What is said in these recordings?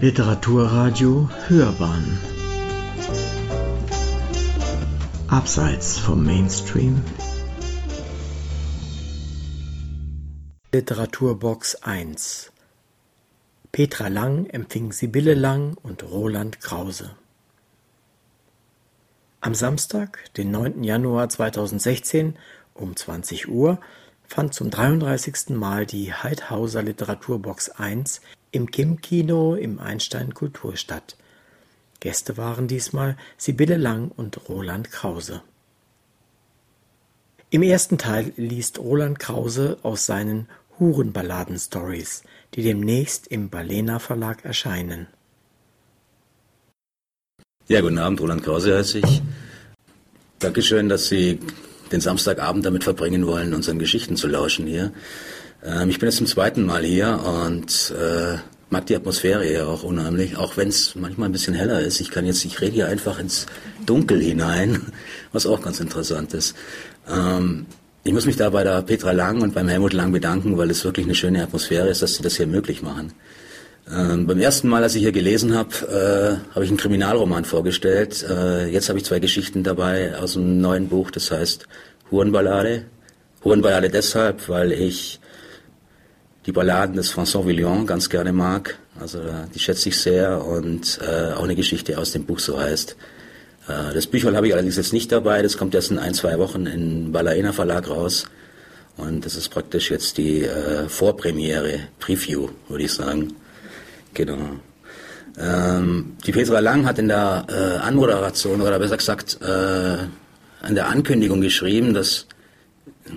Literaturradio Hörbahn Abseits vom Mainstream Literaturbox 1 Petra Lang empfing Sibylle Lang und Roland Krause. Am Samstag, den 9. Januar 2016 um 20 Uhr fand zum 33. Mal die Heidhauser Literaturbox 1 im Kim-Kino im Einstein Kultur statt. Gäste waren diesmal Sibylle Lang und Roland Krause. Im ersten Teil liest Roland Krause aus seinen Hurenballaden-Stories, die demnächst im Balena Verlag erscheinen. Ja, guten Abend, Roland Krause heiße ich. Dankeschön, dass Sie den Samstagabend damit verbringen wollen, unseren Geschichten zu lauschen hier. Ähm, ich bin jetzt zum zweiten Mal hier und äh, mag die Atmosphäre hier auch unheimlich, auch wenn es manchmal ein bisschen heller ist. Ich kann jetzt, ich rede hier einfach ins Dunkel hinein, was auch ganz interessant ist. Ähm, ich muss mich da bei der Petra Lang und beim Helmut Lang bedanken, weil es wirklich eine schöne Atmosphäre ist, dass sie das hier möglich machen. Ähm, beim ersten Mal, als ich hier gelesen habe, äh, habe ich einen Kriminalroman vorgestellt. Äh, jetzt habe ich zwei Geschichten dabei aus einem neuen Buch, das heißt Hurenballade. Hurenballade deshalb, weil ich die Balladen des François Villon ganz gerne mag. Also die schätze ich sehr und äh, auch eine Geschichte aus dem Buch so heißt. Äh, das Büchlein habe ich allerdings jetzt nicht dabei. Das kommt erst in ein, zwei Wochen in Balaena Verlag raus. Und das ist praktisch jetzt die äh, Vorpremiere, Preview, würde ich sagen. Genau. Ähm, die Petra Lang hat in der äh, Anmoderation oder besser gesagt äh, an der Ankündigung geschrieben, dass äh,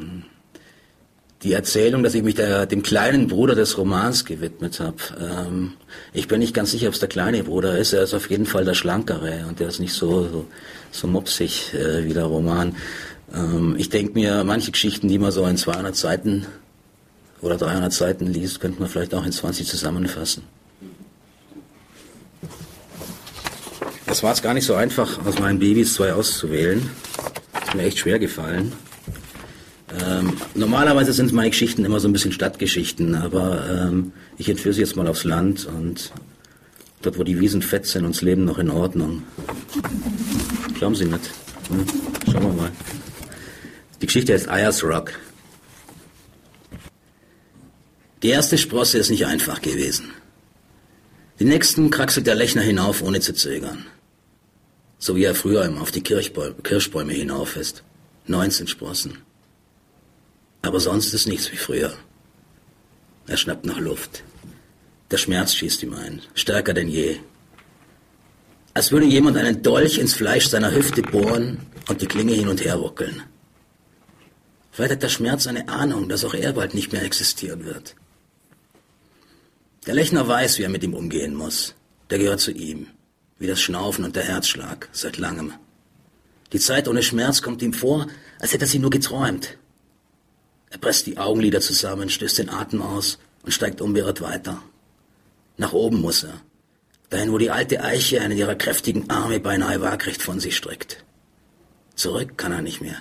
die Erzählung, dass ich mich der, dem kleinen Bruder des Romans gewidmet habe. Ähm, ich bin nicht ganz sicher, ob es der kleine Bruder ist. Er ist auf jeden Fall der schlankere und der ist nicht so so, so mopsig äh, wie der Roman. Ähm, ich denke mir, manche Geschichten, die man so in 200 Seiten oder 300 Seiten liest, könnte man vielleicht auch in 20 zusammenfassen. Es war jetzt gar nicht so einfach, aus meinen Babys zwei auszuwählen. Ist mir echt schwer gefallen. Ähm, normalerweise sind meine Geschichten immer so ein bisschen Stadtgeschichten, aber ähm, ich entführe sie jetzt mal aufs Land und dort, wo die Wiesen fett sind und das Leben noch in Ordnung. Glauben Sie nicht? Hm? Schauen wir mal. Die Geschichte heißt Ayers Rock. Die erste Sprosse ist nicht einfach gewesen. Die nächsten kraxelt der Lechner hinauf, ohne zu zögern. So wie er früher immer auf die Kirchbäume, Kirschbäume hinauf ist. 19 Sprossen. Aber sonst ist nichts wie früher. Er schnappt nach Luft. Der Schmerz schießt ihm ein, stärker denn je. Als würde jemand einen Dolch ins Fleisch seiner Hüfte bohren und die Klinge hin und her ruckeln. Vielleicht hat der Schmerz eine Ahnung, dass auch er bald nicht mehr existieren wird. Der Lechner weiß, wie er mit ihm umgehen muss. Der gehört zu ihm wie das Schnaufen und der Herzschlag seit langem. Die Zeit ohne Schmerz kommt ihm vor, als hätte er sie nur geträumt. Er presst die Augenlider zusammen, stößt den Atem aus und steigt unbeirrt weiter. Nach oben muss er, dahin, wo die alte Eiche einen ihrer kräftigen Arme beinahe waagrecht von sich streckt. Zurück kann er nicht mehr.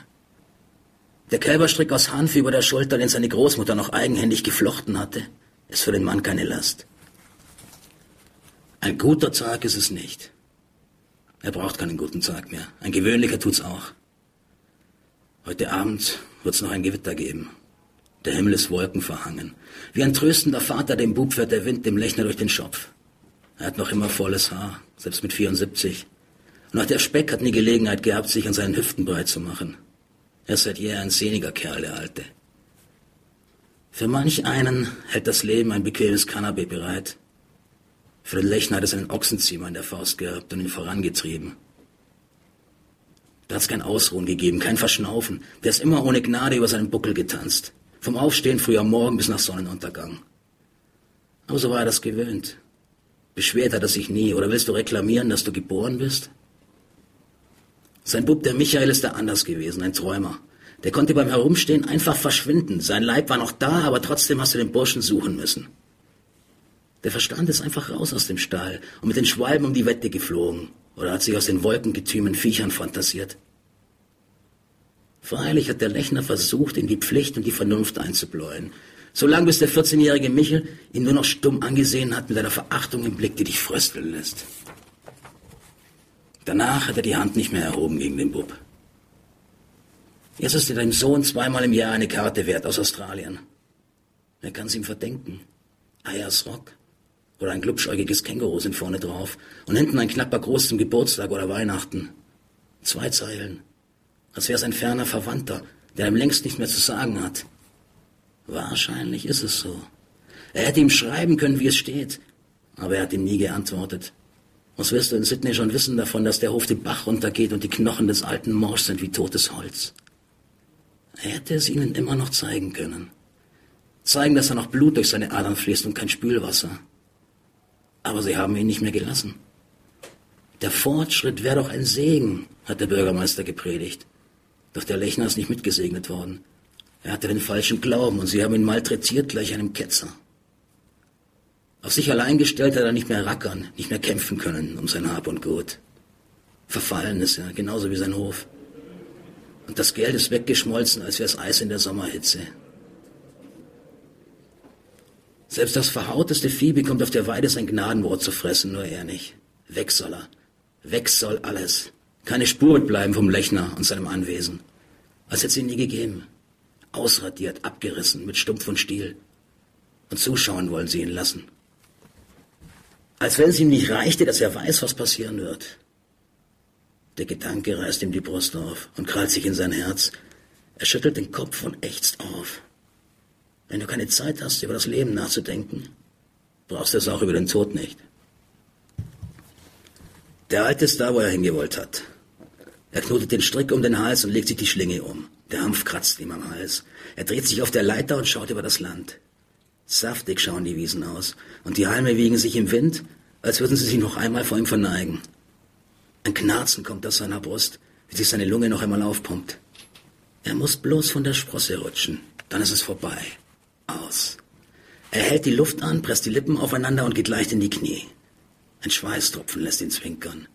Der Kälberstrick aus Hanf über der Schulter, den seine Großmutter noch eigenhändig geflochten hatte, ist für den Mann keine Last. Ein guter Tag ist es nicht. Er braucht keinen guten Tag mehr. Ein gewöhnlicher tut's auch. Heute Abend wird's noch ein Gewitter geben. Der Himmel ist wolkenverhangen. Wie ein tröstender Vater dem Bub fährt der Wind dem Lechner durch den Schopf. Er hat noch immer volles Haar, selbst mit 74. Und auch der Speck hat nie Gelegenheit gehabt, sich an seinen Hüften breit zu machen. Er ist seit jeher ein sehniger Kerl, der Alte. Für manch einen hält das Leben ein bequemes Kanapee bereit. Für den Lechner hat es einen Ochsenziemer in der Faust gehabt und ihn vorangetrieben. Da hat's kein Ausruhen gegeben, kein Verschnaufen. Der ist immer ohne Gnade über seinen Buckel getanzt. Vom Aufstehen früh am Morgen bis nach Sonnenuntergang. Aber so war er das gewöhnt. Beschwert hat er sich nie. Oder willst du reklamieren, dass du geboren bist? Sein Bub, der Michael, ist da anders gewesen, ein Träumer. Der konnte beim Herumstehen einfach verschwinden. Sein Leib war noch da, aber trotzdem hast du den Burschen suchen müssen. Der Verstand ist einfach raus aus dem Stall und mit den Schwalben um die Wette geflogen oder hat sich aus den Wolkengetümen Viechern fantasiert. Freilich hat der Lechner versucht, in die Pflicht und die Vernunft einzubläuen. So lange, bis der 14-jährige Michel ihn nur noch stumm angesehen hat mit einer Verachtung im Blick, die dich frösteln lässt. Danach hat er die Hand nicht mehr erhoben gegen den Bub. Jetzt ist er deinem Sohn zweimal im Jahr eine Karte wert aus Australien. Wer kann es ihm verdenken? Ayers Rock? Oder ein glubschäugiges Känguru sind vorne drauf und hinten ein knapper Groß zum Geburtstag oder Weihnachten. Zwei Zeilen. Als wäre es ein ferner Verwandter, der ihm längst nicht mehr zu sagen hat. Wahrscheinlich ist es so. Er hätte ihm schreiben können, wie es steht, aber er hat ihm nie geantwortet. Was wirst du in Sydney schon wissen davon, dass der Hof den Bach runtergeht und die Knochen des alten Morsch sind wie totes Holz? Er hätte es ihnen immer noch zeigen können. Zeigen, dass er noch Blut durch seine Adern fließt und kein Spülwasser. Aber sie haben ihn nicht mehr gelassen. Der Fortschritt wäre doch ein Segen, hat der Bürgermeister gepredigt. Doch der Lechner ist nicht mitgesegnet worden. Er hatte den falschen Glauben und sie haben ihn malträtiert gleich einem Ketzer. Auf sich allein gestellt hat er nicht mehr rackern, nicht mehr kämpfen können um sein Hab und Gut. Verfallen ist er, genauso wie sein Hof. Und das Geld ist weggeschmolzen, als wäre es Eis in der Sommerhitze. Selbst das verhauteste Vieh bekommt auf der Weide sein Gnadenbrot zu fressen, nur er nicht. Weg soll er. Weg soll alles. Keine Spur wird bleiben vom Lechner und seinem Anwesen. Als hätte es ihn nie gegeben. Ausradiert, abgerissen, mit Stumpf und Stiel. Und zuschauen wollen sie ihn lassen. Als wenn es ihm nicht reichte, dass er weiß, was passieren wird. Der Gedanke reißt ihm die Brust auf und krallt sich in sein Herz. Er schüttelt den Kopf und ächzt auf. Wenn du keine Zeit hast, über das Leben nachzudenken, brauchst du es auch über den Tod nicht. Der Alte ist da, wo er hingewollt hat. Er knotet den Strick um den Hals und legt sich die Schlinge um. Der Hanf kratzt ihm am Hals. Er dreht sich auf der Leiter und schaut über das Land. Saftig schauen die Wiesen aus, und die Halme wiegen sich im Wind, als würden sie sich noch einmal vor ihm verneigen. Ein Knarzen kommt aus seiner Brust, wie sich seine Lunge noch einmal aufpumpt. Er muss bloß von der Sprosse rutschen, dann ist es vorbei. Aus. Er hält die Luft an, presst die Lippen aufeinander und geht leicht in die Knie. Ein Schweißtropfen lässt ihn zwinkern.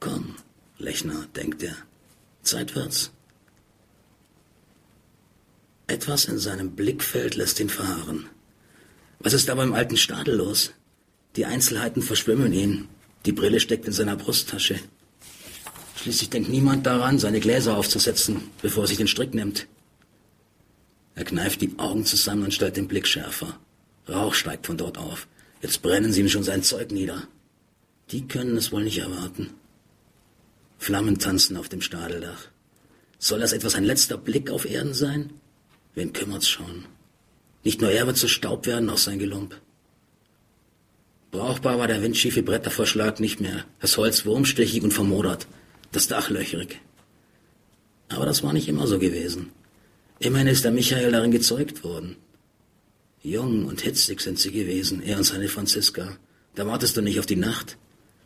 Komm, Lechner, denkt er. Zeit wird's. Etwas in seinem Blickfeld lässt ihn fahren. Was ist aber im alten Stadel los? Die Einzelheiten verschwimmen ihn. Die Brille steckt in seiner Brusttasche. Schließlich denkt niemand daran, seine Gläser aufzusetzen, bevor er sich den Strick nimmt. Er kneift die Augen zusammen und stellt den Blick schärfer. Rauch steigt von dort auf. Jetzt brennen sie ihm schon sein Zeug nieder. Die können es wohl nicht erwarten. Flammen tanzen auf dem Stadeldach. Soll das etwas ein letzter Blick auf Erden sein? Wen kümmert's schon? Nicht nur er wird zu Staub werden, auch sein Gelump. Brauchbar war der windschiefe Brettervorschlag nicht mehr. Das Holz wurmstichig und vermodert. Das Dach löchrig. Aber das war nicht immer so gewesen. Immerhin ist der Michael darin gezeugt worden. Jung und hitzig sind sie gewesen, er und seine Franziska. Da wartest du nicht auf die Nacht.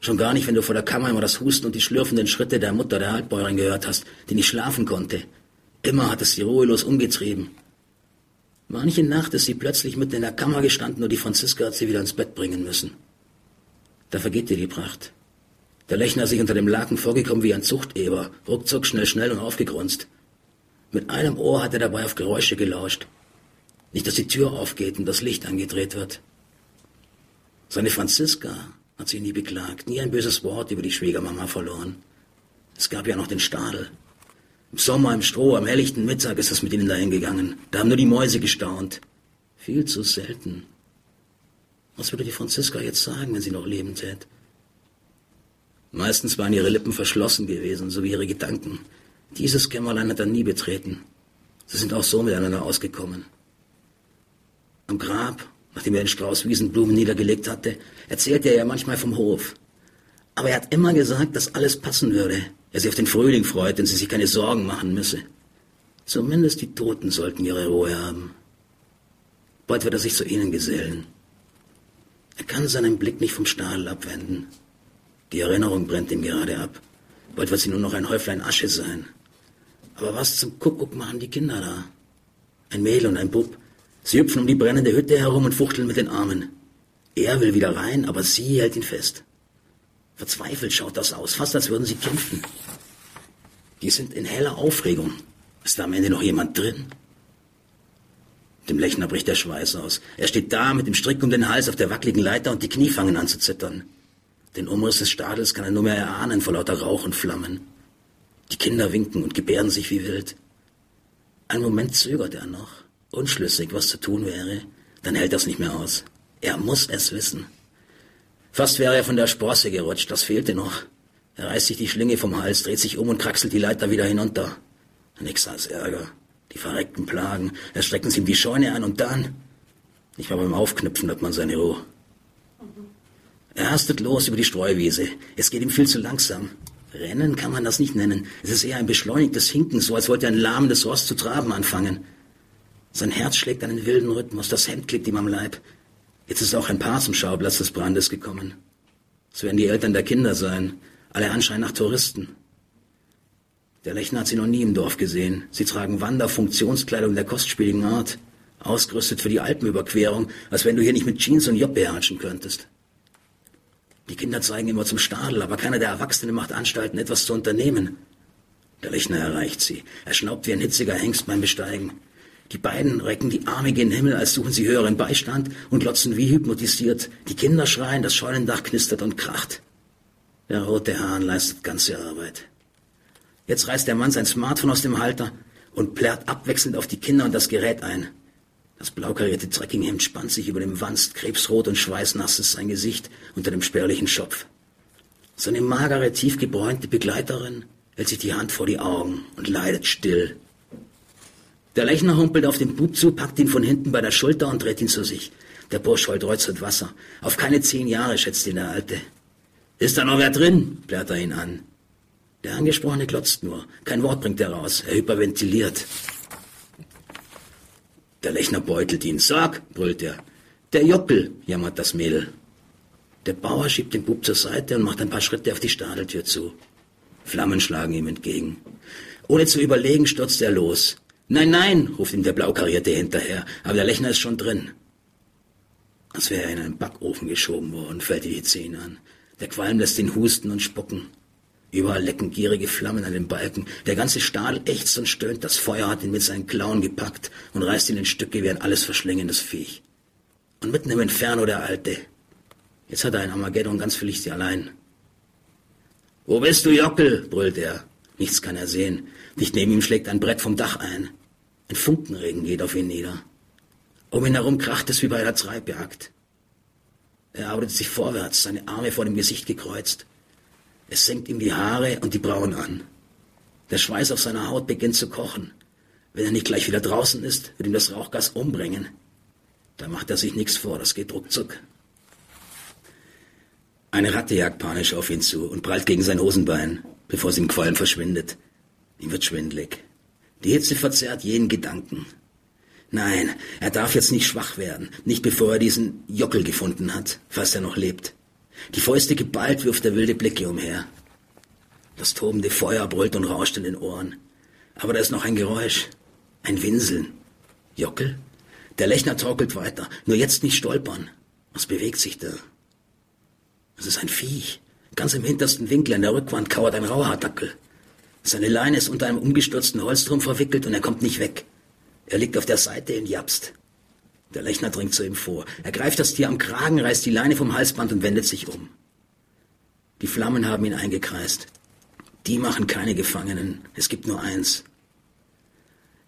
Schon gar nicht, wenn du vor der Kammer immer das Husten und die schlürfenden Schritte der Mutter der Altbäuerin gehört hast, die nicht schlafen konnte. Immer hat es sie ruhelos umgetrieben. Manche Nacht ist sie plötzlich mitten in der Kammer gestanden und die Franziska hat sie wieder ins Bett bringen müssen. Da vergeht dir die Pracht. Der Lechner sich unter dem Laken vorgekommen wie ein Zuchteber, ruckzuck schnell, schnell und aufgegrunzt. Mit einem Ohr hat er dabei auf Geräusche gelauscht. Nicht, dass die Tür aufgeht und das Licht angedreht wird. Seine Franziska hat sie nie beklagt, nie ein böses Wort über die Schwiegermama verloren. Es gab ja noch den Stadel. Im Sommer im Stroh, am helllichten Mittag ist es mit ihnen dahin gegangen. Da haben nur die Mäuse gestaunt. Viel zu selten. Was würde die Franziska jetzt sagen, wenn sie noch leben tät? Meistens waren ihre Lippen verschlossen gewesen, so wie ihre Gedanken. Dieses Kämmerlein hat er nie betreten. Sie sind auch so miteinander ausgekommen. Am Grab, nachdem er den Strauß Wiesenblumen niedergelegt hatte, erzählte er ja manchmal vom Hof. Aber er hat immer gesagt, dass alles passen würde, er sich auf den Frühling freut und sie sich keine Sorgen machen müsse. Zumindest die Toten sollten ihre Ruhe haben. Bald wird er sich zu ihnen gesellen. Er kann seinen Blick nicht vom Stahl abwenden. Die Erinnerung brennt ihm gerade ab. Bald wird sie nur noch ein Häuflein Asche sein. Aber was zum Kuckuck machen die Kinder da? Ein Mädel und ein Bub. Sie hüpfen um die brennende Hütte herum und fuchteln mit den Armen. Er will wieder rein, aber sie hält ihn fest. Verzweifelt schaut das aus, fast als würden sie kämpfen. Die sind in heller Aufregung. Ist da am Ende noch jemand drin? Dem Lechner bricht der Schweiß aus. Er steht da mit dem Strick um den Hals auf der wackeligen Leiter und die Knie fangen an zu zittern. Den Umriss des Stadels kann er nur mehr erahnen vor lauter Rauch und Flammen. Die Kinder winken und gebärden sich wie wild. Einen Moment zögert er noch, unschlüssig, was zu tun wäre. Dann hält er nicht mehr aus. Er muss es wissen. Fast wäre er von der Sprosse gerutscht, das fehlte noch. Er reißt sich die Schlinge vom Hals, dreht sich um und kraxelt die Leiter wieder hinunter. Nix als Ärger. Die verreckten Plagen. Er strecken sie ihm die Scheune an und dann... Nicht mal beim Aufknüpfen hat man seine Ruhe. Er hastet los über die Streuwiese. Es geht ihm viel zu langsam. Rennen kann man das nicht nennen. Es ist eher ein beschleunigtes Hinken, so als wollte ein lahmendes Ross zu traben anfangen. Sein Herz schlägt einen wilden Rhythmus, das Hemd klebt ihm am Leib. Jetzt ist auch ein Paar zum Schauplatz des Brandes gekommen. Es werden die Eltern der Kinder sein, alle Anschein nach Touristen. Der Lechner hat sie noch nie im Dorf gesehen. Sie tragen Wanderfunktionskleidung der kostspieligen Art, ausgerüstet für die Alpenüberquerung, als wenn du hier nicht mit Jeans und Joppe hatschen könntest. Die Kinder zeigen immer zum Stadel, aber keiner der Erwachsenen macht Anstalten, etwas zu unternehmen. Der Lechner erreicht sie. Er schnaubt wie ein hitziger Hengst beim Besteigen. Die beiden recken die Arme gen Himmel, als suchen sie höheren Beistand und glotzen wie hypnotisiert. Die Kinder schreien, das Scheunendach knistert und kracht. Der rote Hahn leistet ganze Arbeit. Jetzt reißt der Mann sein Smartphone aus dem Halter und plärrt abwechselnd auf die Kinder und das Gerät ein. Das blaukarierte Trekkinghemd spannt sich über dem Wanst, krebsrot und schweißnass ist sein Gesicht unter dem spärlichen Schopf. Seine magere, tiefgebräunte Begleiterin hält sich die Hand vor die Augen und leidet still der Lechner humpelt auf den Bub zu, packt ihn von hinten bei der Schulter und dreht ihn zu sich. Der Bursch heult Reuz und Wasser. Auf keine zehn Jahre, schätzt ihn der Alte. Ist da noch wer drin? blärt er ihn an. Der Angesprochene glotzt nur. Kein Wort bringt er raus. Er hyperventiliert. Der Lechner beutelt ihn. Sag, brüllt er. Der Jockel, jammert das Mädel. Der Bauer schiebt den Bub zur Seite und macht ein paar Schritte auf die Stadeltür zu. Flammen schlagen ihm entgegen. Ohne zu überlegen stürzt er los. Nein, nein, ruft ihm der Blaukarierte hinterher, aber der Lechner ist schon drin. Als wäre er in einen Backofen geschoben worden, fällt die Hitze ihn an. Der Qualm lässt ihn husten und spucken. Überall lecken gierige Flammen an den Balken. Der ganze Stahl ächzt und stöhnt. Das Feuer hat ihn mit seinen Klauen gepackt und reißt ihn in Stücke wie ein alles verschlingendes Viech. Und mitten im Inferno der Alte. Jetzt hat er ein Armageddon ganz für sich allein. Wo bist du, Jockel? brüllt er. Nichts kann er sehen. Dicht neben ihm schlägt ein Brett vom Dach ein. Ein Funkenregen geht auf ihn nieder. Um ihn herum kracht es wie bei einer Treibjagd. Er arbeitet sich vorwärts, seine Arme vor dem Gesicht gekreuzt. Es senkt ihm die Haare und die Brauen an. Der Schweiß auf seiner Haut beginnt zu kochen. Wenn er nicht gleich wieder draußen ist, wird ihm das Rauchgas umbringen. Da macht er sich nichts vor, das geht ruckzuck. Eine Ratte jagt panisch auf ihn zu und prallt gegen sein Hosenbein, bevor sie im Qualm verschwindet. Ihm wird schwindlig. Die Hitze verzerrt jeden Gedanken. Nein, er darf jetzt nicht schwach werden, nicht bevor er diesen Jockel gefunden hat, falls er noch lebt. Die Fäuste geballt wirft er wilde Blicke umher. Das tobende Feuer brüllt und rauscht in den Ohren. Aber da ist noch ein Geräusch. Ein Winseln. Jockel? Der Lechner torkelt weiter. Nur jetzt nicht stolpern. Was bewegt sich da? Es ist ein Viech. Ganz im hintersten Winkel an der Rückwand kauert ein Rauhaardackel. Seine Leine ist unter einem umgestürzten Holzturm verwickelt und er kommt nicht weg. Er liegt auf der Seite in japst. Der Lechner dringt zu ihm vor. Er greift das Tier am Kragen, reißt die Leine vom Halsband und wendet sich um. Die Flammen haben ihn eingekreist. Die machen keine Gefangenen. Es gibt nur eins.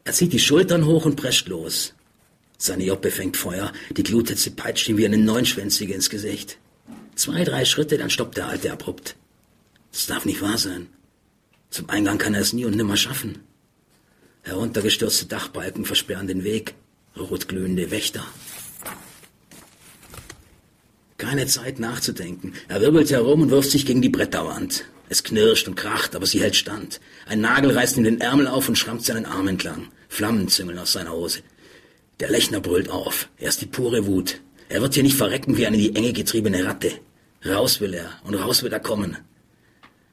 Er zieht die Schultern hoch und prescht los. Seine Joppe fängt Feuer. Die Gluthitze peitscht ihm wie eine Neunschwänzige ins Gesicht. Zwei, drei Schritte, dann stoppt der Alte abrupt. Das darf nicht wahr sein. Zum Eingang kann er es nie und nimmer schaffen. Heruntergestürzte Dachbalken versperren den Weg, rotglühende Wächter. Keine Zeit nachzudenken. Er wirbelt herum und wirft sich gegen die Bretterwand. Es knirscht und kracht, aber sie hält stand. Ein Nagel reißt ihm den Ärmel auf und schrammt seinen Arm entlang. Flammen züngeln aus seiner Hose. Der Lechner brüllt auf. Er ist die pure Wut. Er wird hier nicht verrecken wie eine in die Enge getriebene Ratte. Raus will er und raus wird er kommen.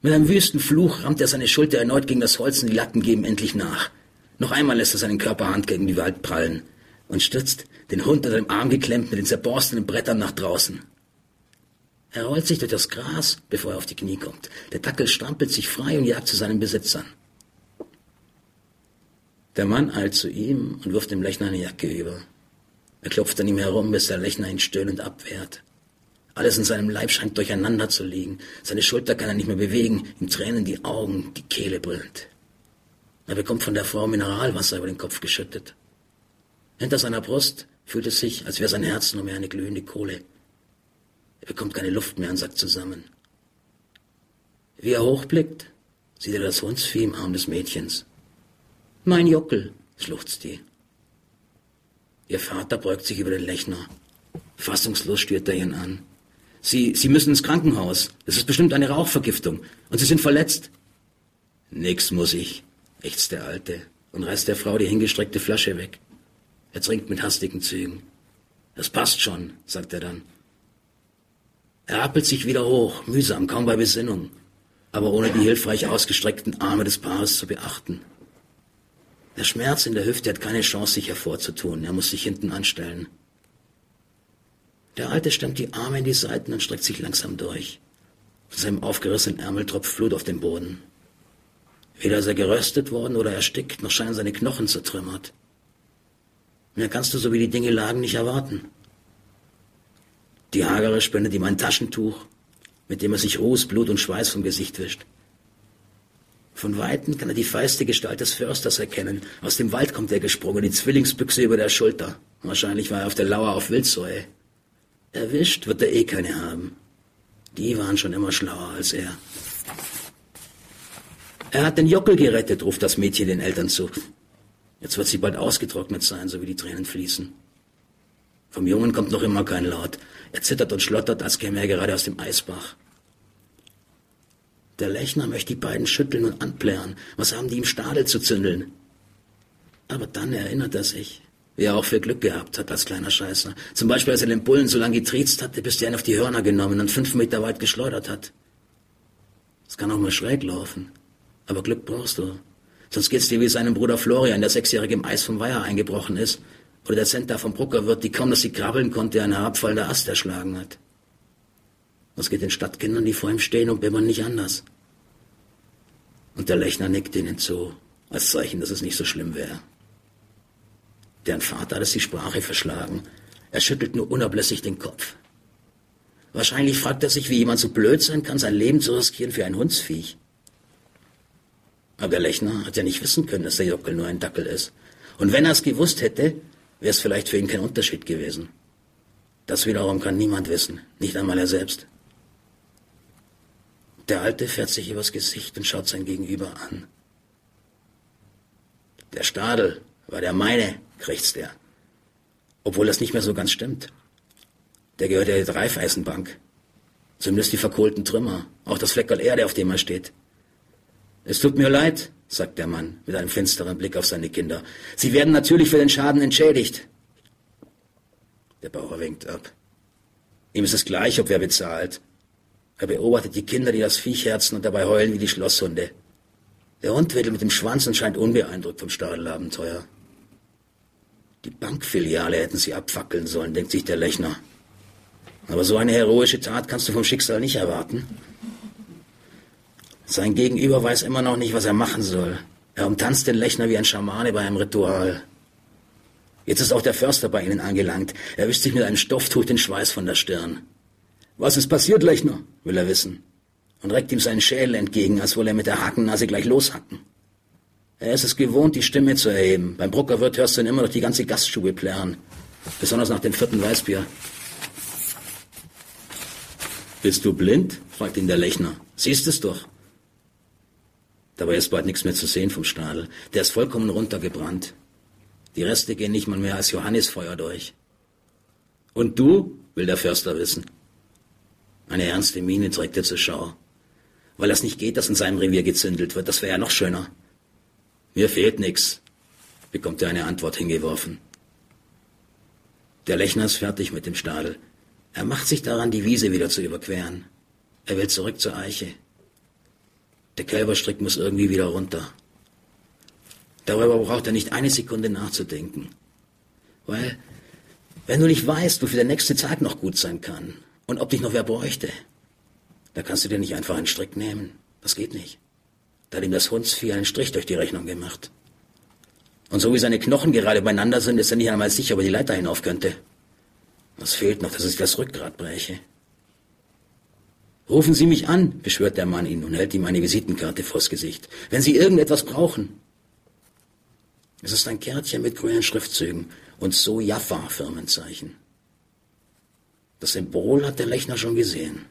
Mit einem wüsten Fluch rammt er seine Schulter erneut gegen das Holz und die Latten geben endlich nach. Noch einmal lässt er seinen Körperhand gegen die Wald prallen und stürzt, den Hund unter dem Arm geklemmt, mit den zerborstenen Brettern nach draußen. Er rollt sich durch das Gras, bevor er auf die Knie kommt. Der Dackel strampelt sich frei und jagt zu seinen Besitzern. Der Mann eilt zu ihm und wirft dem Lechner eine Jacke über. Er klopft an ihm herum, bis der Lechner ihn stöhnend abwehrt. Alles in seinem Leib scheint durcheinander zu liegen. Seine Schulter kann er nicht mehr bewegen, ihm tränen die Augen, die Kehle brillt. Er bekommt von der Frau Mineralwasser über den Kopf geschüttet. Hinter seiner Brust fühlt es sich, als wäre sein Herz nur mehr eine glühende Kohle. Er bekommt keine Luft mehr und sackt zusammen. Wie er hochblickt, sieht er das Hundsvieh im Arm des Mädchens. Mein Jockel, schluchzt die. Ihr Vater beugt sich über den Lechner. Fassungslos stiert er ihn an. Sie, Sie müssen ins Krankenhaus. Es ist bestimmt eine Rauchvergiftung. Und Sie sind verletzt. Nix muss ich, ächzt der Alte und reißt der Frau die hingestreckte Flasche weg. Er trinkt mit hastigen Zügen. Das passt schon, sagt er dann. Er rappelt sich wieder hoch, mühsam, kaum bei Besinnung, aber ohne die hilfreich ausgestreckten Arme des Paares zu beachten. Der Schmerz in der Hüfte hat keine Chance, sich hervorzutun. Er muss sich hinten anstellen. Der Alte stemmt die Arme in die Seiten und streckt sich langsam durch. Von seinem aufgerissenen Ärmel tropft Flut auf den Boden. Weder ist er geröstet worden oder erstickt, noch scheinen seine Knochen zertrümmert. Mehr kannst du, so wie die Dinge lagen, nicht erwarten. Die Hagere spendet ihm ein Taschentuch, mit dem er sich Ruß, Blut und Schweiß vom Gesicht wischt. Von Weitem kann er die feiste Gestalt des Försters erkennen. Aus dem Wald kommt er gesprungen, die Zwillingsbüchse über der Schulter. Wahrscheinlich war er auf der Lauer auf Wildsäue. Erwischt wird er eh keine haben. Die waren schon immer schlauer als er. Er hat den Jockel gerettet, ruft das Mädchen den Eltern zu. Jetzt wird sie bald ausgetrocknet sein, so wie die Tränen fließen. Vom Jungen kommt noch immer kein Laut. Er zittert und schlottert, als käme er gerade aus dem Eisbach. Der Lechner möchte die beiden schütteln und anplären. Was haben die im Stadel zu zündeln? Aber dann erinnert er sich wie er auch viel Glück gehabt hat als kleiner Scheißer. Zum Beispiel, als er den Bullen so lange getriezt hatte, bis der ihn auf die Hörner genommen und fünf Meter weit geschleudert hat. Es kann auch mal schräg laufen. Aber Glück brauchst du. Sonst geht's dir wie seinem Bruder Florian, der sechsjährig im Eis vom Weiher eingebrochen ist. Oder der Center vom Bruckerwirt, die kaum, dass sie krabbeln konnte, ein herabfallender Ast erschlagen hat. Was geht den Stadtkindern, die vor ihm stehen und bimmern nicht anders? Und der Lechner nickt ihnen zu, als Zeichen, dass es nicht so schlimm wäre. Deren Vater hat es die Sprache verschlagen. Er schüttelt nur unablässig den Kopf. Wahrscheinlich fragt er sich, wie jemand so blöd sein kann, sein Leben zu riskieren für ein Hundsviech. Aber der Lechner hat ja nicht wissen können, dass der Jockel nur ein Dackel ist. Und wenn er es gewusst hätte, wäre es vielleicht für ihn kein Unterschied gewesen. Das wiederum kann niemand wissen, nicht einmal er selbst. Der Alte fährt sich übers Gesicht und schaut sein Gegenüber an. Der Stadel war der meine, krächzt er. Obwohl das nicht mehr so ganz stimmt. Der gehört der Dreifeisenbank. Zumindest die verkohlten Trümmer, auch das Fleckerl Erde, auf dem er steht. Es tut mir leid, sagt der Mann mit einem finsteren Blick auf seine Kinder. Sie werden natürlich für den Schaden entschädigt. Der Bauer winkt ab. Ihm ist es gleich, ob wer bezahlt. Er beobachtet die Kinder, die das Viech herzen und dabei heulen wie die Schlosshunde. Der Hund wedelt mit dem Schwanz und scheint unbeeindruckt vom Stadelabenteuer. Die Bankfiliale hätten sie abfackeln sollen, denkt sich der Lechner. Aber so eine heroische Tat kannst du vom Schicksal nicht erwarten. Sein Gegenüber weiß immer noch nicht, was er machen soll. Er umtanzt den Lechner wie ein Schamane bei einem Ritual. Jetzt ist auch der Förster bei ihnen angelangt. Er wischt sich mit einem Stofftuch den Schweiß von der Stirn. Was ist passiert, Lechner? will er wissen. Und reckt ihm seinen Schädel entgegen, als wolle er mit der Hakennase gleich loshacken. Er ist es gewohnt, die Stimme zu erheben. Beim Bruckerwirt hörst du ihn immer noch die ganze Gaststube plärren. Besonders nach dem vierten Weißbier. Bist du blind? fragt ihn der Lechner. Siehst es doch. Dabei ist bald nichts mehr zu sehen vom Stadel. Der ist vollkommen runtergebrannt. Die Reste gehen nicht mal mehr als Johannisfeuer durch. Und du? will der Förster wissen. Eine ernste Miene trägt er zur Schau. Weil das nicht geht, dass in seinem Revier gezündelt wird, das wäre ja noch schöner. Mir fehlt nix, bekommt er eine Antwort hingeworfen. Der Lechner ist fertig mit dem Stadel. Er macht sich daran, die Wiese wieder zu überqueren. Er will zurück zur Eiche. Der Kälberstrick muss irgendwie wieder runter. Darüber braucht er nicht eine Sekunde nachzudenken. Weil, wenn du nicht weißt, wofür der nächste Tag noch gut sein kann und ob dich noch wer bräuchte, da kannst du dir nicht einfach einen Strick nehmen. Das geht nicht. Da hat ihm das Hundsvieh einen Strich durch die Rechnung gemacht. Und so wie seine Knochen gerade beieinander sind, ist er nicht einmal sicher, ob er die Leiter hinauf könnte. Was fehlt noch, dass sich das Rückgrat breche? Rufen Sie mich an, beschwört der Mann ihn und hält ihm eine Visitenkarte vors Gesicht. Wenn Sie irgendetwas brauchen. Es ist ein Kärtchen mit grünen Schriftzügen und so Jaffa-Firmenzeichen. Das Symbol hat der Lechner schon gesehen.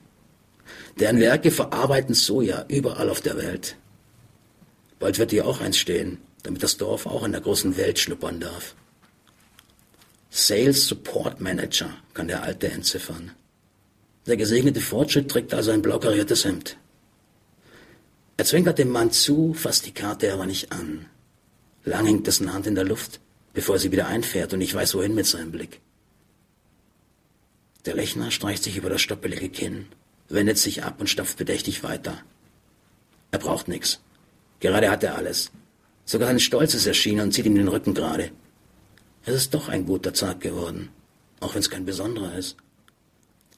Deren Werke verarbeiten Soja überall auf der Welt. Bald wird hier auch eins stehen, damit das Dorf auch in der großen Welt schnuppern darf. Sales Support Manager kann der Alte entziffern. Der gesegnete Fortschritt trägt also ein blau kariertes Hemd. Er zwinkert dem Mann zu, fasst die Karte aber nicht an. Lang hängt dessen Hand in der Luft, bevor er sie wieder einfährt und ich weiß wohin mit seinem Blick. Der Lechner streicht sich über das stoppelige Kinn, wendet sich ab und stapft bedächtig weiter. Er braucht nichts. Gerade hat er alles. Sogar sein Stolz ist erschienen und zieht ihm den Rücken gerade. Es ist doch ein guter Tag geworden, auch wenn es kein besonderer ist.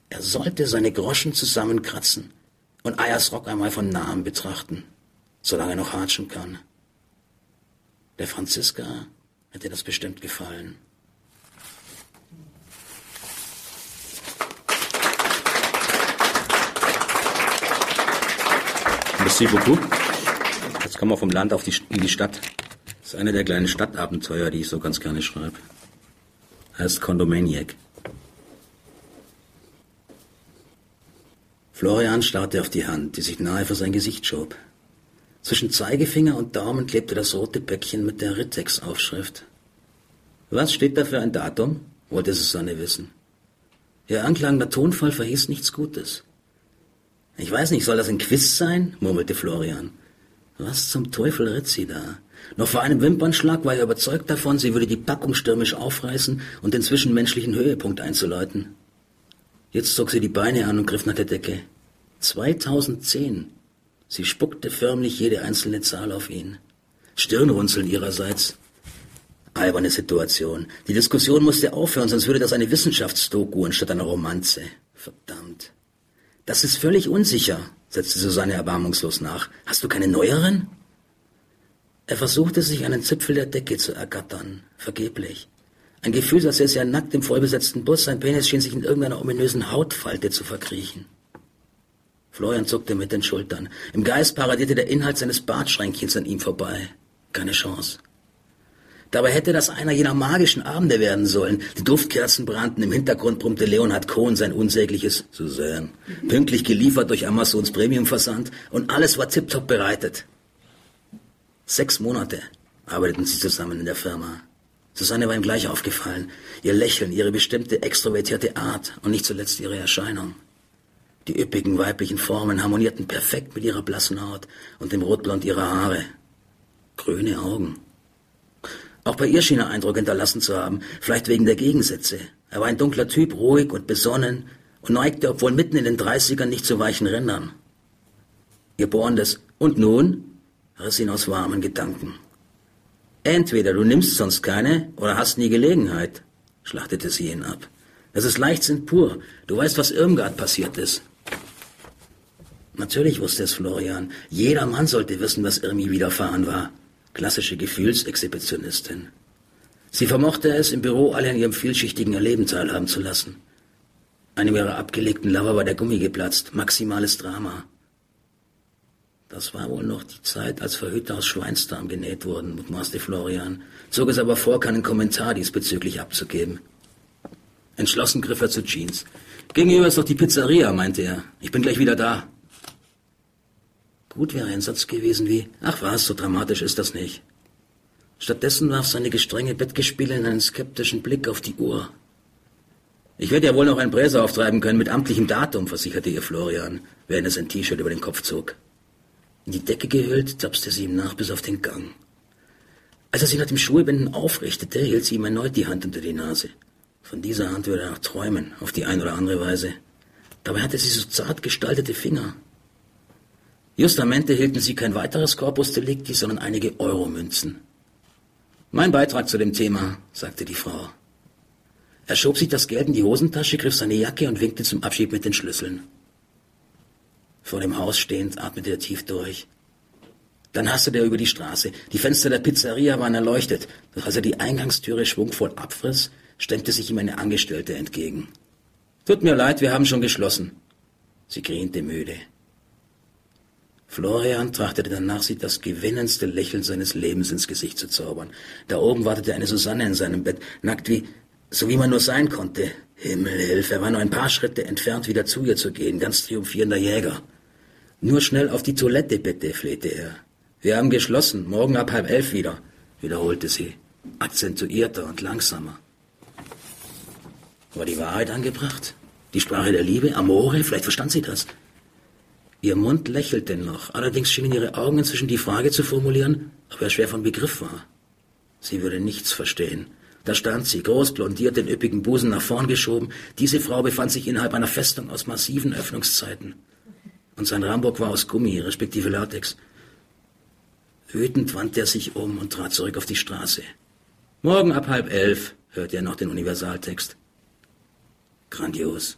Er sollte seine Groschen zusammenkratzen und Ayers Rock einmal von nahem betrachten, solange er noch hatschen kann. Der Franziska hätte das bestimmt gefallen. Merci beaucoup. Jetzt kommen wir vom Land auf die, in die Stadt. Das ist eine der kleinen Stadtabenteuer, die ich so ganz gerne schreibe. Heißt Condomaniac. Florian starrte auf die Hand, die sich nahe vor sein Gesicht schob. Zwischen Zeigefinger und Daumen klebte das rote Päckchen mit der Rittex-Aufschrift. Was steht da für ein Datum? wollte Susanne wissen. Ihr anklagender Tonfall verhieß nichts Gutes. Ich weiß nicht, soll das ein Quiz sein? murmelte Florian. Was zum Teufel ritt sie da? Noch vor einem Wimpernschlag war er überzeugt davon, sie würde die Packung stürmisch aufreißen und den zwischenmenschlichen Höhepunkt einzuläuten. Jetzt zog sie die Beine an und griff nach der Decke. 2010. Sie spuckte förmlich jede einzelne Zahl auf ihn. Stirnrunzeln ihrerseits. Alberne Situation. Die Diskussion musste aufhören, sonst würde das eine Wissenschaftsdoku anstatt einer Romanze. Verdammt. Das ist völlig unsicher, setzte Susanne erbarmungslos nach. Hast du keine neueren? Er versuchte sich einen Zipfel der Decke zu ergattern. Vergeblich. Ein Gefühl, als säße er nackt im vollbesetzten Bus, sein Penis schien sich in irgendeiner ominösen Hautfalte zu verkriechen. Florian zuckte mit den Schultern. Im Geist paradierte der Inhalt seines Bartschränkchens an ihm vorbei. Keine Chance. Dabei hätte das einer jener magischen Abende werden sollen. Die Duftkerzen brannten, im Hintergrund brummte Leonhard Cohn sein unsägliches Suzanne. Pünktlich geliefert durch Amazons Premiumversand und alles war tiptop bereitet. Sechs Monate arbeiteten sie zusammen in der Firma. Susanne war ihm gleich aufgefallen. Ihr Lächeln, ihre bestimmte extrovertierte Art und nicht zuletzt ihre Erscheinung. Die üppigen weiblichen Formen harmonierten perfekt mit ihrer blassen Haut und dem Rotblond ihrer Haare. Grüne Augen. Auch bei ihr schien er Eindruck hinterlassen zu haben, vielleicht wegen der Gegensätze. Er war ein dunkler Typ, ruhig und besonnen und neigte, obwohl mitten in den Dreißigern, nicht zu weichen Rändern. Ihr bohrendes Und nun? riss ihn aus warmen Gedanken. Entweder du nimmst sonst keine oder hast nie Gelegenheit, schlachtete sie ihn ab. Das ist Leichtsinn pur. Du weißt, was Irmgard passiert ist. Natürlich wusste es Florian. Jeder Mann sollte wissen, was Irmi widerfahren war klassische Gefühlsexhibitionistin. Sie vermochte es, im Büro alle an ihrem vielschichtigen Erleben teilhaben zu lassen. Einem ihrer abgelegten Lover war der Gummi geplatzt, maximales Drama. Das war wohl noch die Zeit, als Verhüter aus Schweinsdarm genäht wurden, mutmaßte Florian, zog es aber vor, keinen Kommentar diesbezüglich abzugeben. Entschlossen griff er zu Jeans. Gegenüber ist doch die Pizzeria, meinte er. Ich bin gleich wieder da. Gut wäre ein Satz gewesen wie, ach was, so dramatisch ist das nicht. Stattdessen warf seine gestrenge Bettgespielin einen skeptischen Blick auf die Uhr. Ich werde ja wohl noch ein Bräser auftreiben können mit amtlichem Datum, versicherte ihr Florian, während er sein T-Shirt über den Kopf zog. In die Decke gehüllt, tapste sie ihm nach bis auf den Gang. Als er sich nach dem Schuhebinden aufrichtete, hielt sie ihm erneut die Hand unter die Nase. Von dieser Hand würde er noch träumen, auf die eine oder andere Weise. Dabei hatte sie so zart gestaltete Finger, Justamente hielten sie kein weiteres Corpus Delicti, sondern einige Euromünzen. Mein Beitrag zu dem Thema, sagte die Frau. Er schob sich das Geld in die Hosentasche, griff seine Jacke und winkte zum Abschied mit den Schlüsseln. Vor dem Haus stehend atmete er tief durch. Dann hastete er über die Straße. Die Fenster der Pizzeria waren erleuchtet. Doch als er die Eingangstüre schwungvoll abfriss, stemmte sich ihm eine Angestellte entgegen. Tut mir leid, wir haben schon geschlossen. Sie grinste müde. Florian trachtete danach, sich das gewinnendste Lächeln seines Lebens ins Gesicht zu zaubern. Da oben wartete eine Susanne in seinem Bett, nackt wie, so wie man nur sein konnte. Himmelhilfe, er war nur ein paar Schritte entfernt, wieder zu ihr zu gehen, ganz triumphierender Jäger. Nur schnell auf die Toilette, bitte, flehte er. Wir haben geschlossen, morgen ab halb elf wieder, wiederholte sie, akzentuierter und langsamer. War die Wahrheit angebracht? Die Sprache der Liebe? Amore? Vielleicht verstand sie das. Ihr Mund lächelte noch, allerdings schienen ihre Augen inzwischen die Frage zu formulieren, ob er schwer von Begriff war. Sie würde nichts verstehen. Da stand sie, groß blondiert, den üppigen Busen nach vorn geschoben. Diese Frau befand sich innerhalb einer Festung aus massiven Öffnungszeiten. Und sein Rambock war aus Gummi, respektive Latex. Wütend wandte er sich um und trat zurück auf die Straße. Morgen ab halb elf, hörte er noch den Universaltext. Grandios.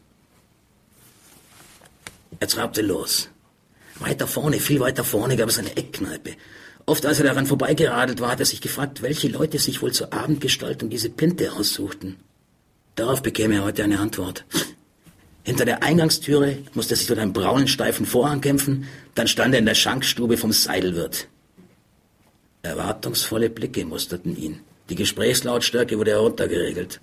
Er trabte los. Weiter vorne, viel weiter vorne gab es eine Eckkneipe. Oft, als er daran vorbeigeradelt war, hat er sich gefragt, welche Leute sich wohl zur Abendgestaltung diese Pinte aussuchten. Darauf bekäme er heute eine Antwort. Hinter der Eingangstüre musste er sich durch einen braunen, steifen Vorhang kämpfen, dann stand er in der Schankstube vom Seidelwirt. Erwartungsvolle Blicke musterten ihn. Die Gesprächslautstärke wurde heruntergeregelt.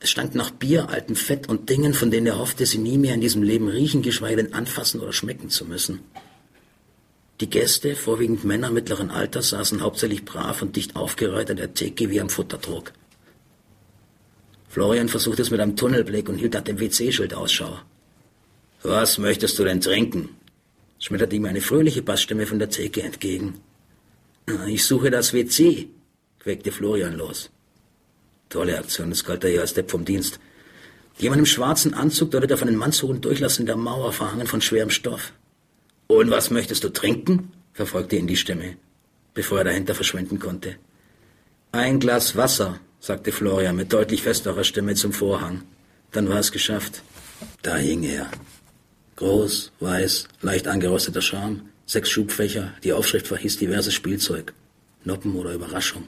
Es stank nach Bier, altem Fett und Dingen, von denen er hoffte, sie nie mehr in diesem Leben riechen, geschweige denn anfassen oder schmecken zu müssen. Die Gäste, vorwiegend Männer mittleren Alters, saßen hauptsächlich brav und dicht aufgereiht an der Theke wie am Futtertrog. Florian versuchte es mit einem Tunnelblick und hielt nach dem WC-Schild Ausschau. Was möchtest du denn trinken? schmetterte ihm eine fröhliche Bassstimme von der Theke entgegen. Ich suche das WC, quäkte Florian los. Tolle Aktion, das galt er ja als Depp vom Dienst. Jemand im schwarzen Anzug deutete auf einen mannshohen Durchlass in der Mauer, verhangen von schwerem Stoff. Und was möchtest du trinken? verfolgte ihn die Stimme, bevor er dahinter verschwinden konnte. Ein Glas Wasser, sagte Florian mit deutlich festerer Stimme zum Vorhang. Dann war es geschafft. Da hing er. Groß, weiß, leicht angerosteter Charme, sechs Schubfächer, die Aufschrift verhieß diverses Spielzeug. Noppen oder Überraschung.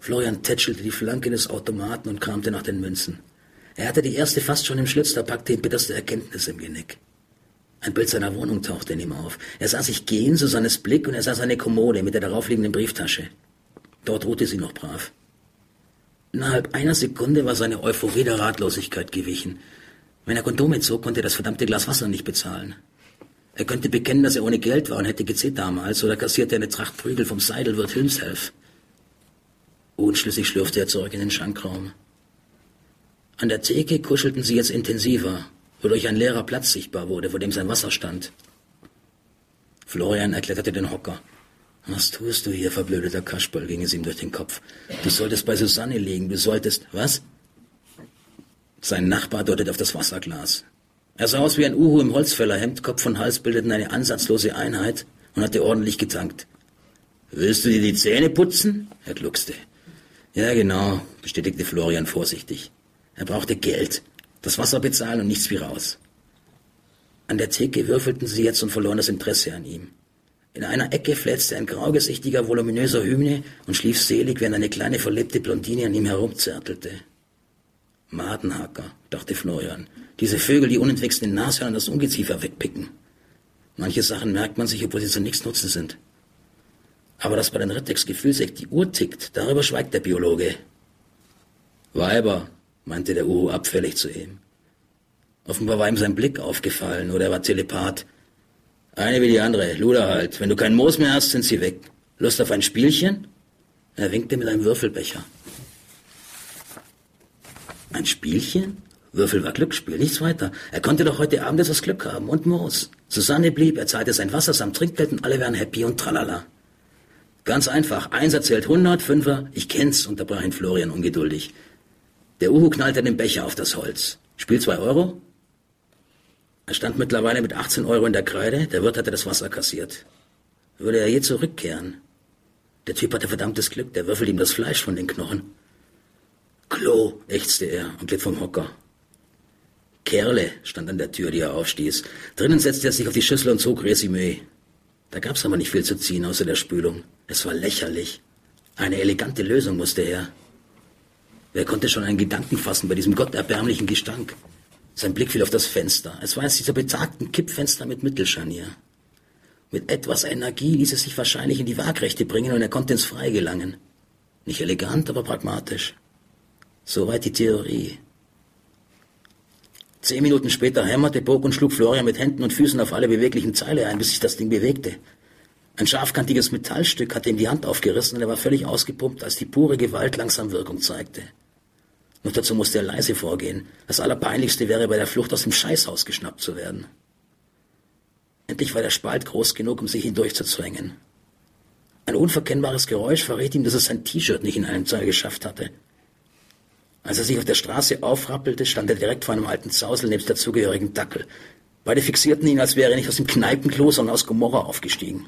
Florian tätschelte die Flanke des Automaten und kramte nach den Münzen. Er hatte die erste fast schon im Schlitz, da packte ihm bitterste Erkenntnis im Genick. Ein Bild seiner Wohnung tauchte in ihm auf. Er sah sich gehen, Susannes Blick, und er sah seine Kommode mit der daraufliegenden Brieftasche. Dort ruhte sie noch brav. Innerhalb einer Sekunde war seine Euphorie der Ratlosigkeit gewichen. Wenn er Kondome zog, konnte er das verdammte Glas Wasser nicht bezahlen. Er könnte bekennen, dass er ohne Geld war und hätte gezählt damals, oder kassierte eine Tracht Prügel vom Seidelwirt Hilmshelf. Unschlüssig schlürfte er zurück in den Schankraum. An der Theke kuschelten sie jetzt intensiver, wodurch ein leerer Platz sichtbar wurde, vor dem sein Wasser stand. Florian erkletterte den Hocker. Was tust du hier, verblödeter Kasperl, ging es ihm durch den Kopf. Du solltest bei Susanne liegen, du solltest. Was? Sein Nachbar deutete auf das Wasserglas. Er sah aus wie ein Uhu im Holzfällerhemd, Kopf und Hals bildeten eine ansatzlose Einheit und hatte ordentlich getankt. Willst du dir die Zähne putzen? Er gluckste. Ja, genau, bestätigte Florian vorsichtig. Er brauchte Geld, das Wasser bezahlen und nichts wie raus. An der Theke würfelten sie jetzt und verloren das Interesse an ihm. In einer Ecke flätzte ein graugesichtiger, voluminöser Hymne und schlief selig, während eine kleine verlebte Blondine an ihm herumzärtelte. Madenhacker, dachte Florian. Diese Vögel, die unentwegt den Nashörnern das Ungeziefer wegpicken. Manche Sachen merkt man sich, obwohl sie zu nichts nutzen sind. Aber dass bei den Rittex gefühlsecht die Uhr tickt, darüber schweigt der Biologe. Weiber, meinte der Uhu abfällig zu ihm. Offenbar war ihm sein Blick aufgefallen oder er war Telepath. Eine wie die andere, Luder halt. Wenn du kein Moos mehr hast, sind sie weg. Lust auf ein Spielchen? Er winkte mit einem Würfelbecher. Ein Spielchen? Würfel war Glücksspiel, nichts weiter. Er konnte doch heute Abend etwas Glück haben und Moos. Susanne blieb, er zahlte sein Wasser samt Trinkgeld und alle wären happy und tralala. Ganz einfach. Eins erzählt 100, Fünfer. Ich kenn's, unterbrach ihn Florian ungeduldig. Der Uhu knallte den Becher auf das Holz. Spiel zwei Euro? Er stand mittlerweile mit 18 Euro in der Kreide. Der Wirt hatte das Wasser kassiert. Würde er je zurückkehren? Der Typ hatte verdammtes Glück. Der würfelt ihm das Fleisch von den Knochen. Klo, ächzte er und glitt vom Hocker. Kerle stand an der Tür, die er aufstieß. Drinnen setzte er sich auf die Schüssel und zog Resümee. Da gab's aber nicht viel zu ziehen außer der Spülung. Es war lächerlich. Eine elegante Lösung musste her. Wer konnte schon einen Gedanken fassen bei diesem gotterbärmlichen Gestank? Sein Blick fiel auf das Fenster. Es war eines dieser betagten Kippfenster mit Mittelscharnier. Mit etwas Energie ließ es sich wahrscheinlich in die Waagrechte bringen und er konnte ins Freie gelangen. Nicht elegant, aber pragmatisch. Soweit die Theorie. Zehn Minuten später hämmerte, bog und schlug Florian mit Händen und Füßen auf alle beweglichen Zeile ein, bis sich das Ding bewegte. Ein scharfkantiges Metallstück hatte ihm die Hand aufgerissen und er war völlig ausgepumpt, als die pure Gewalt langsam Wirkung zeigte. Nur dazu musste er leise vorgehen. Das Allerpeinlichste wäre, bei der Flucht aus dem Scheißhaus geschnappt zu werden. Endlich war der Spalt groß genug, um sich hindurchzuzwängen. Ein unverkennbares Geräusch verriet ihm, dass es sein T-Shirt nicht in einem Zoll geschafft hatte. Als er sich auf der Straße aufrappelte, stand er direkt vor einem alten Zausel nebst der zugehörigen Dackel. Beide fixierten ihn, als wäre er nicht aus dem Kneipenklo, sondern aus Gomorra aufgestiegen.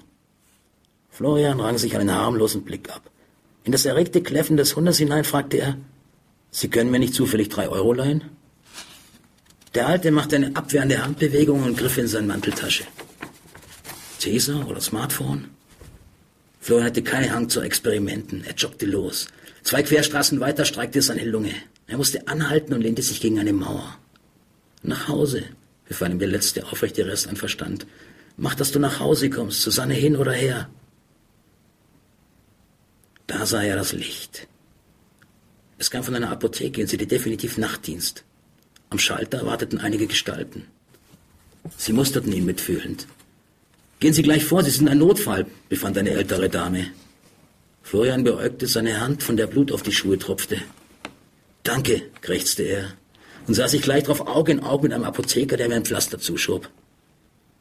Florian rang sich einen harmlosen Blick ab. In das erregte Kläffen des Hundes hinein fragte er, Sie können mir nicht zufällig drei Euro leihen? Der Alte machte eine abwehrende Handbewegung und griff in seine Manteltasche. Taser oder Smartphone? Florian hatte keinen Hang zu Experimenten. Er joggte los. Zwei Querstraßen weiter streikte seine Lunge. Er musste anhalten und lehnte sich gegen eine Mauer. Nach Hause, befahl ihm der letzte aufrechte Rest an Verstand. Mach, dass du nach Hause kommst, Susanne hin oder her. Da sah er das Licht. Es kam von einer Apotheke und sie hatte definitiv Nachtdienst. Am Schalter warteten einige Gestalten. Sie musterten ihn mitfühlend. Gehen Sie gleich vor, Sie sind ein Notfall, befand eine ältere Dame. Florian beäugte seine Hand, von der Blut auf die Schuhe tropfte. Danke, krächzte er und sah sich gleich drauf Auge in Auge mit einem Apotheker, der mir ein Pflaster zuschob.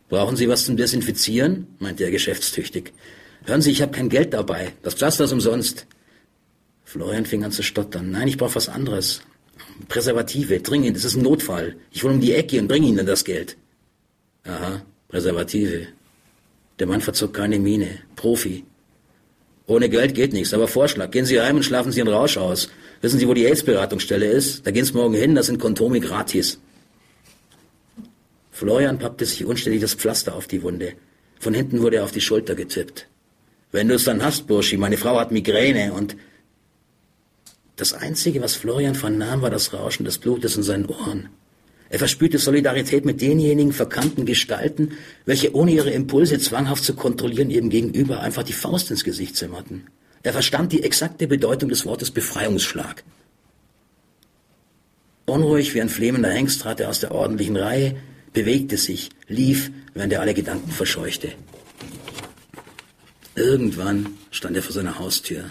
Brauchen Sie was zum Desinfizieren? meinte er geschäftstüchtig. Hören Sie, ich habe kein Geld dabei. Das Pflaster ist umsonst. Florian fing an zu stottern. Nein, ich brauche was anderes. Präservative, dringend, es ist ein Notfall. Ich will um die Ecke und bringe Ihnen das Geld. Aha, Präservative. Der Mann verzog keine Miene. Profi. Ohne Geld geht nichts, aber Vorschlag. Gehen Sie heim und schlafen Sie einen Rausch aus. Wissen Sie, wo die AIDS-Beratungsstelle ist? Da gehen Sie morgen hin, das sind Kondome gratis. Florian pappte sich unständig das Pflaster auf die Wunde. Von hinten wurde er auf die Schulter getippt. Wenn du es dann hast, Burschi, meine Frau hat Migräne und... Das Einzige, was Florian vernahm, war das Rauschen des Blutes in seinen Ohren. Er verspürte Solidarität mit denjenigen verkannten Gestalten, welche ohne ihre Impulse zwanghaft zu kontrollieren ihrem Gegenüber einfach die Faust ins Gesicht zimmerten. Er verstand die exakte Bedeutung des Wortes Befreiungsschlag. Unruhig wie ein flämender Hengst trat er aus der ordentlichen Reihe, bewegte sich, lief, während er alle Gedanken verscheuchte. Irgendwann stand er vor seiner Haustür.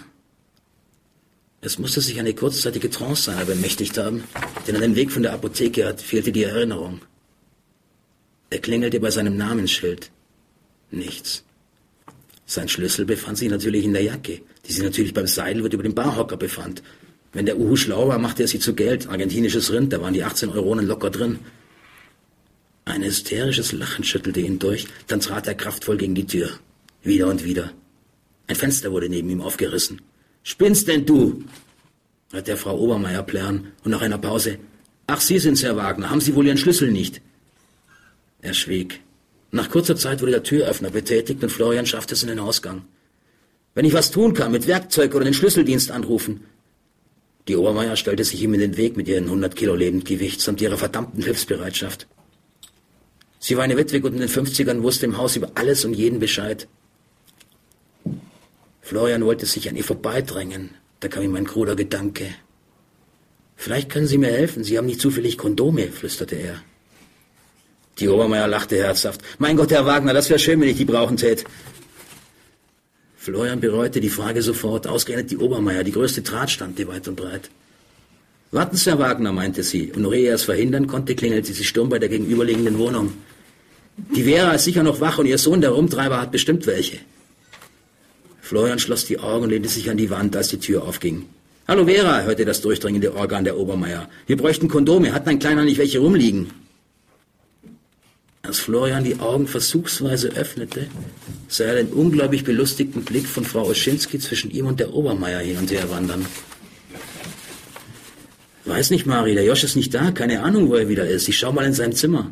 Es musste sich eine kurzzeitige Trance seiner bemächtigt haben, denn an dem Weg von der Apotheke hat, fehlte die Erinnerung. Er klingelte bei seinem Namensschild. Nichts. Sein Schlüssel befand sich natürlich in der Jacke, die sich natürlich beim Seidelwirt über dem Barhocker befand. Wenn der Uhu schlau war, machte er sie zu Geld. Argentinisches Rind, da waren die 18 Euronen locker drin. Ein hysterisches Lachen schüttelte ihn durch, dann trat er kraftvoll gegen die Tür. Wieder und wieder. Ein Fenster wurde neben ihm aufgerissen. Spinnst denn du? hört der Frau Obermeier plärren und nach einer Pause. Ach, Sie sind's, Herr Wagner. Haben Sie wohl Ihren Schlüssel nicht? Er schwieg. Nach kurzer Zeit wurde der Türöffner betätigt und Florian schaffte es in den Ausgang. Wenn ich was tun kann, mit Werkzeug oder den Schlüsseldienst anrufen. Die Obermeier stellte sich ihm in den Weg mit ihren 100 Kilo Lebendgewicht samt ihrer verdammten Hilfsbereitschaft. Sie war eine Witwe und in den 50ern wusste im Haus über alles und jeden Bescheid. Florian wollte sich an ihr vorbeidrängen. Da kam ihm ein kruder Gedanke. Vielleicht können Sie mir helfen. Sie haben nicht zufällig Kondome, flüsterte er. Die Obermeier lachte herzhaft. Mein Gott, Herr Wagner, das wäre schön, wenn ich die brauchen tät. Florian bereute die Frage sofort. Ausgerechnet die Obermeier, die größte Drahtstante weit und breit. Warten Sie, Herr Wagner, meinte sie, und noch ehe er es verhindern konnte, klingelte sie stumm bei der gegenüberliegenden Wohnung. Die Vera ist sicher noch wach und ihr Sohn, der Rumtreiber, hat bestimmt welche. Florian schloss die Augen und lehnte sich an die Wand, als die Tür aufging. Hallo Vera, hörte das durchdringende Organ der Obermeier. Wir bräuchten Kondome. Hat mein Kleiner nicht welche rumliegen? Als Florian die Augen versuchsweise öffnete, sah er den unglaublich belustigten Blick von Frau Oschinski zwischen ihm und der Obermeier hin und her wandern. Weiß nicht, Mari, der Josch ist nicht da. Keine Ahnung, wo er wieder ist. Ich schau mal in sein Zimmer.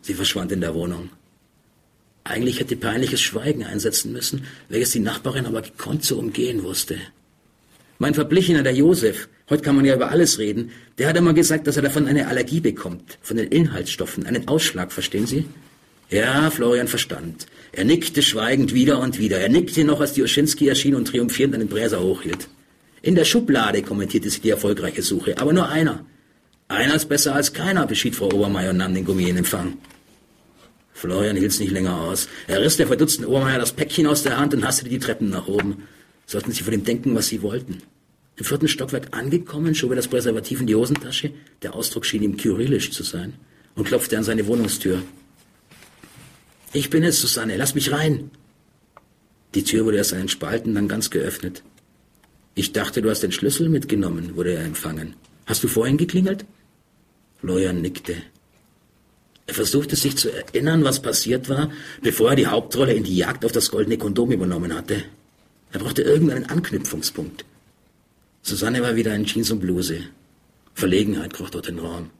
Sie verschwand in der Wohnung. Eigentlich hätte peinliches Schweigen einsetzen müssen, welches die Nachbarin aber gekonnt zu umgehen wusste. Mein Verblichener, der Josef, heute kann man ja über alles reden, der hat einmal gesagt, dass er davon eine Allergie bekommt, von den Inhaltsstoffen, einen Ausschlag, verstehen Sie? Ja, Florian verstand. Er nickte schweigend wieder und wieder. Er nickte noch, als die Oschinski erschien und triumphierend einen Bräser hochhielt. In der Schublade kommentierte sie die erfolgreiche Suche, aber nur einer. Einer ist besser als keiner, beschied Frau Obermeier und nahm den Gummi in Empfang. Florian hielt's nicht länger aus. Er riss der verdutzten Obermeier das Päckchen aus der Hand und hastete die Treppen nach oben. Sollten sie von ihm denken, was sie wollten. Im vierten Stockwerk angekommen, schob er das Präservativ in die Hosentasche, der Ausdruck schien ihm kyrillisch zu sein, und klopfte an seine Wohnungstür. Ich bin es, Susanne, lass mich rein. Die Tür wurde erst einen Spalten, dann ganz geöffnet. Ich dachte, du hast den Schlüssel mitgenommen, wurde er empfangen. Hast du vorhin geklingelt? Florian nickte. Er versuchte sich zu erinnern, was passiert war, bevor er die Hauptrolle in die Jagd auf das goldene Kondom übernommen hatte. Er brauchte irgendeinen Anknüpfungspunkt. Susanne war wieder in Jeans und Bluse. Verlegenheit kroch dort den Raum.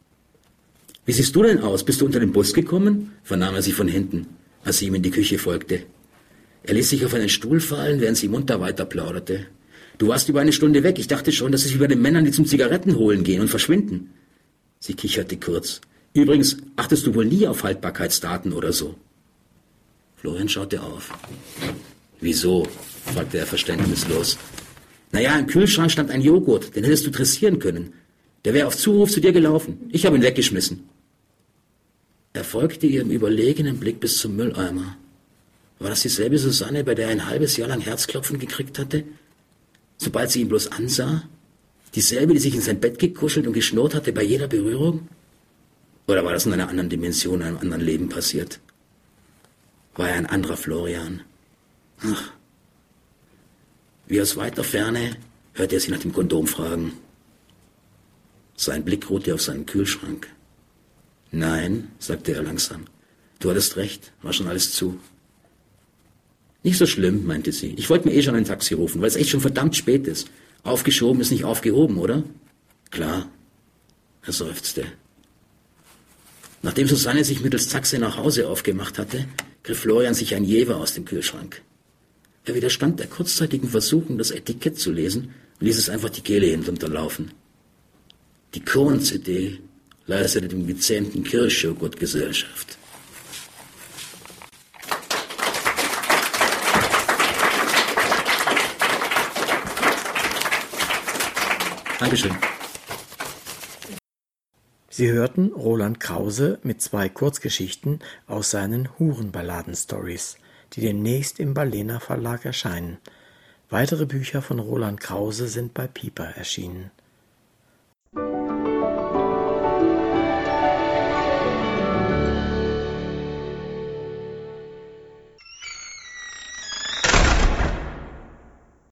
Wie siehst du denn aus? Bist du unter den Bus gekommen? vernahm er sie von hinten, als sie ihm in die Küche folgte. Er ließ sich auf einen Stuhl fallen, während sie munter weiter plauderte. Du warst über eine Stunde weg. Ich dachte schon, das ist wie bei den Männern, die zum Zigaretten holen gehen und verschwinden. Sie kicherte kurz. Übrigens, achtest du wohl nie auf Haltbarkeitsdaten oder so? Florian schaute auf. Wieso? fragte er verständnislos. Naja, im Kühlschrank stand ein Joghurt, den hättest du dressieren können. Der wäre auf Zuruf zu dir gelaufen. Ich habe ihn weggeschmissen. Er folgte ihrem überlegenen Blick bis zum Mülleimer. War das dieselbe Susanne, bei der er ein halbes Jahr lang Herzklopfen gekriegt hatte? Sobald sie ihn bloß ansah? Dieselbe, die sich in sein Bett gekuschelt und geschnurrt hatte bei jeder Berührung? Oder war das in einer anderen Dimension, in einem anderen Leben passiert? War er ein anderer Florian? Ach, wie aus weiter Ferne hörte er sie nach dem Kondom fragen. Sein Blick ruhte auf seinen Kühlschrank. Nein, sagte er langsam. Du hattest recht, war schon alles zu. Nicht so schlimm, meinte sie. Ich wollte mir eh schon ein Taxi rufen, weil es echt schon verdammt spät ist. Aufgeschoben ist nicht aufgehoben, oder? Klar, er seufzte. Nachdem Susanne sich mittels Taxi nach Hause aufgemacht hatte, griff Florian sich ein Jever aus dem Kühlschrank. Er widerstand der kurzzeitigen Versuchung, das Etikett zu lesen und ließ es einfach die Kehle hinunterlaufen. Die Kohn-CD leistete dem gezähmten Kirschjoghurt Gesellschaft. Dankeschön. Sie hörten Roland Krause mit zwei Kurzgeschichten aus seinen Hurenballaden-Stories die demnächst im Balena Verlag erscheinen. Weitere Bücher von Roland Krause sind bei Piper erschienen